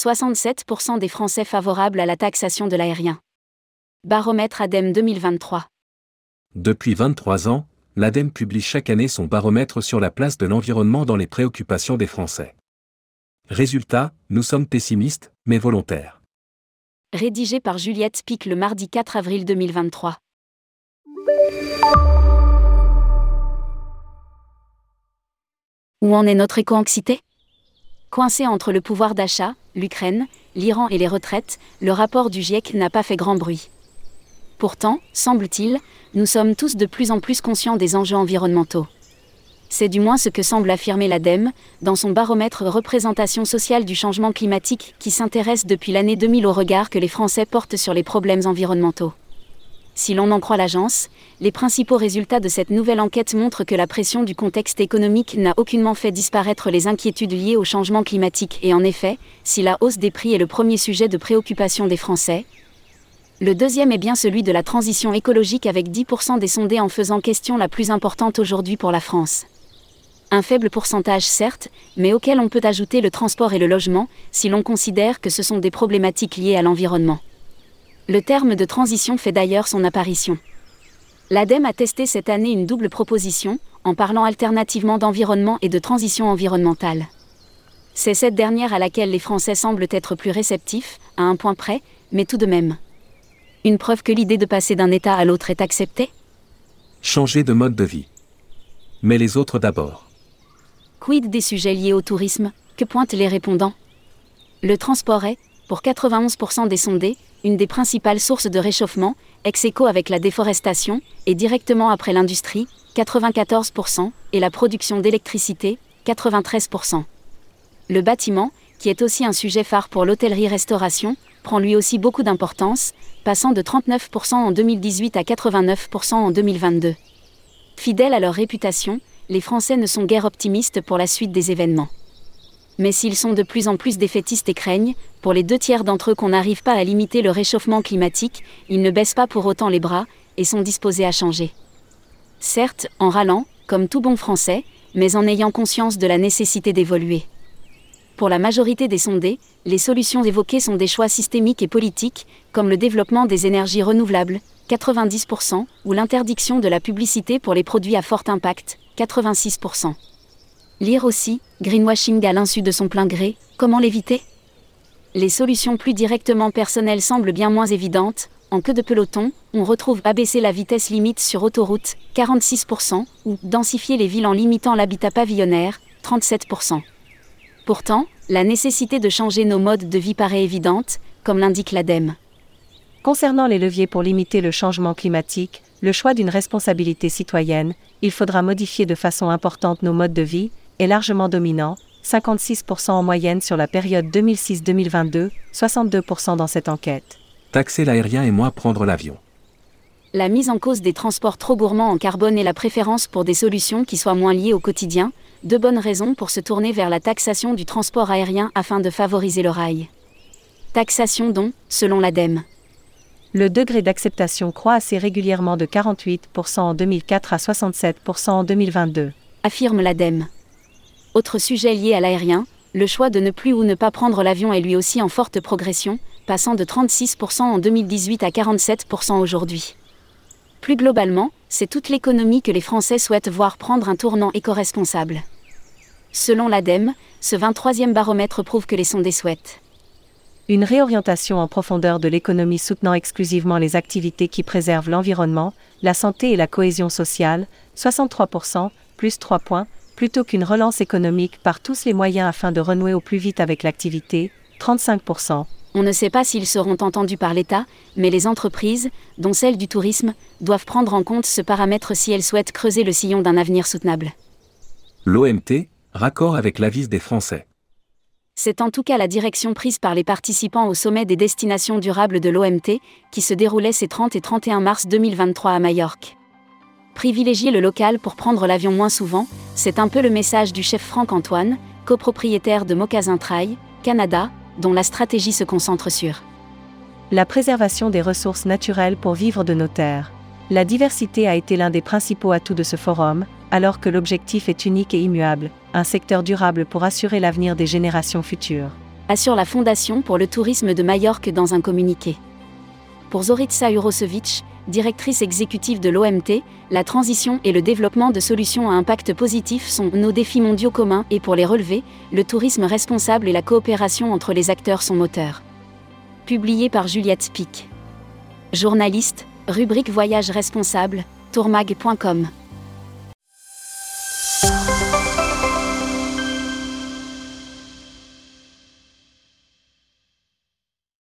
67% des Français favorables à la taxation de l'aérien. Baromètre ADEME 2023. Depuis 23 ans, l'ADEME publie chaque année son baromètre sur la place de l'environnement dans les préoccupations des Français. Résultat, nous sommes pessimistes, mais volontaires. Rédigé par Juliette Pic le mardi 4 avril 2023. Où en est notre éco-anxiété? Coincé entre le pouvoir d'achat, l'Ukraine, l'Iran et les retraites, le rapport du GIEC n'a pas fait grand bruit. Pourtant, semble-t-il, nous sommes tous de plus en plus conscients des enjeux environnementaux. C'est du moins ce que semble affirmer l'ADEME, dans son baromètre Représentation sociale du changement climatique qui s'intéresse depuis l'année 2000 au regard que les Français portent sur les problèmes environnementaux. Si l'on en croit l'agence, les principaux résultats de cette nouvelle enquête montrent que la pression du contexte économique n'a aucunement fait disparaître les inquiétudes liées au changement climatique et en effet, si la hausse des prix est le premier sujet de préoccupation des Français, le deuxième est bien celui de la transition écologique avec 10% des sondés en faisant question la plus importante aujourd'hui pour la France. Un faible pourcentage certes, mais auquel on peut ajouter le transport et le logement, si l'on considère que ce sont des problématiques liées à l'environnement. Le terme de transition fait d'ailleurs son apparition. L'ADEME a testé cette année une double proposition, en parlant alternativement d'environnement et de transition environnementale. C'est cette dernière à laquelle les Français semblent être plus réceptifs, à un point près, mais tout de même. Une preuve que l'idée de passer d'un état à l'autre est acceptée? Changer de mode de vie. Mais les autres d'abord. Quid des sujets liés au tourisme? Que pointent les répondants? Le transport est, pour 91% des sondés, une des principales sources de réchauffement, ex aequo avec la déforestation, et directement après l'industrie, 94%, et la production d'électricité, 93%. Le bâtiment, qui est aussi un sujet phare pour l'hôtellerie-restauration, prend lui aussi beaucoup d'importance, passant de 39% en 2018 à 89% en 2022. Fidèles à leur réputation, les Français ne sont guère optimistes pour la suite des événements. Mais s'ils sont de plus en plus défaitistes et craignent, pour les deux tiers d'entre eux qu'on n'arrive pas à limiter le réchauffement climatique, ils ne baissent pas pour autant les bras, et sont disposés à changer. Certes, en râlant, comme tout bon Français, mais en ayant conscience de la nécessité d'évoluer. Pour la majorité des sondés, les solutions évoquées sont des choix systémiques et politiques, comme le développement des énergies renouvelables, 90%, ou l'interdiction de la publicité pour les produits à fort impact, 86%. Lire aussi, greenwashing à l'insu de son plein gré, comment l'éviter? Les solutions plus directement personnelles semblent bien moins évidentes, en queue de peloton, on retrouve abaisser la vitesse limite sur autoroute, 46%, ou densifier les villes en limitant l'habitat pavillonnaire, 37%. Pourtant, la nécessité de changer nos modes de vie paraît évidente, comme l'indique l'ADEME. Concernant les leviers pour limiter le changement climatique, le choix d'une responsabilité citoyenne, il faudra modifier de façon importante nos modes de vie, est largement dominant, 56% en moyenne sur la période 2006-2022, 62% dans cette enquête. Taxer l'aérien et moins prendre l'avion. La mise en cause des transports trop gourmands en carbone et la préférence pour des solutions qui soient moins liées au quotidien, deux bonnes raisons pour se tourner vers la taxation du transport aérien afin de favoriser le rail. Taxation dont, selon l'ADEME, le degré d'acceptation croît assez régulièrement de 48% en 2004 à 67% en 2022. Affirme l'ADEME. Autre sujet lié à l'aérien, le choix de ne plus ou ne pas prendre l'avion est lui aussi en forte progression, passant de 36% en 2018 à 47% aujourd'hui. Plus globalement, c'est toute l'économie que les Français souhaitent voir prendre un tournant éco-responsable. Selon l'ADEME, ce 23e baromètre prouve que les sondés souhaitent une réorientation en profondeur de l'économie soutenant exclusivement les activités qui préservent l'environnement, la santé et la cohésion sociale, 63%, plus 3 points, plutôt qu'une relance économique par tous les moyens afin de renouer au plus vite avec l'activité, 35%. On ne sait pas s'ils seront entendus par l'État, mais les entreprises, dont celle du tourisme, doivent prendre en compte ce paramètre si elles souhaitent creuser le sillon d'un avenir soutenable. L'OMT, raccord avec l'avis des Français. C'est en tout cas la direction prise par les participants au sommet des destinations durables de l'OMT, qui se déroulait ces 30 et 31 mars 2023 à Majorque. Privilégier le local pour prendre l'avion moins souvent, c'est un peu le message du chef Franck Antoine, copropriétaire de Moccasin Trail, Canada, dont la stratégie se concentre sur la préservation des ressources naturelles pour vivre de nos terres. La diversité a été l'un des principaux atouts de ce forum, alors que l'objectif est unique et immuable, un secteur durable pour assurer l'avenir des générations futures. assure la Fondation pour le tourisme de Majorque dans un communiqué. Pour Zorica Urosevic, directrice exécutive de l'OMT, la transition et le développement de solutions à impact positif sont nos défis mondiaux communs et pour les relever, le tourisme responsable et la coopération entre les acteurs sont moteurs. Publié par Juliette Pic. Journaliste, rubrique Voyage responsable, tourmag.com.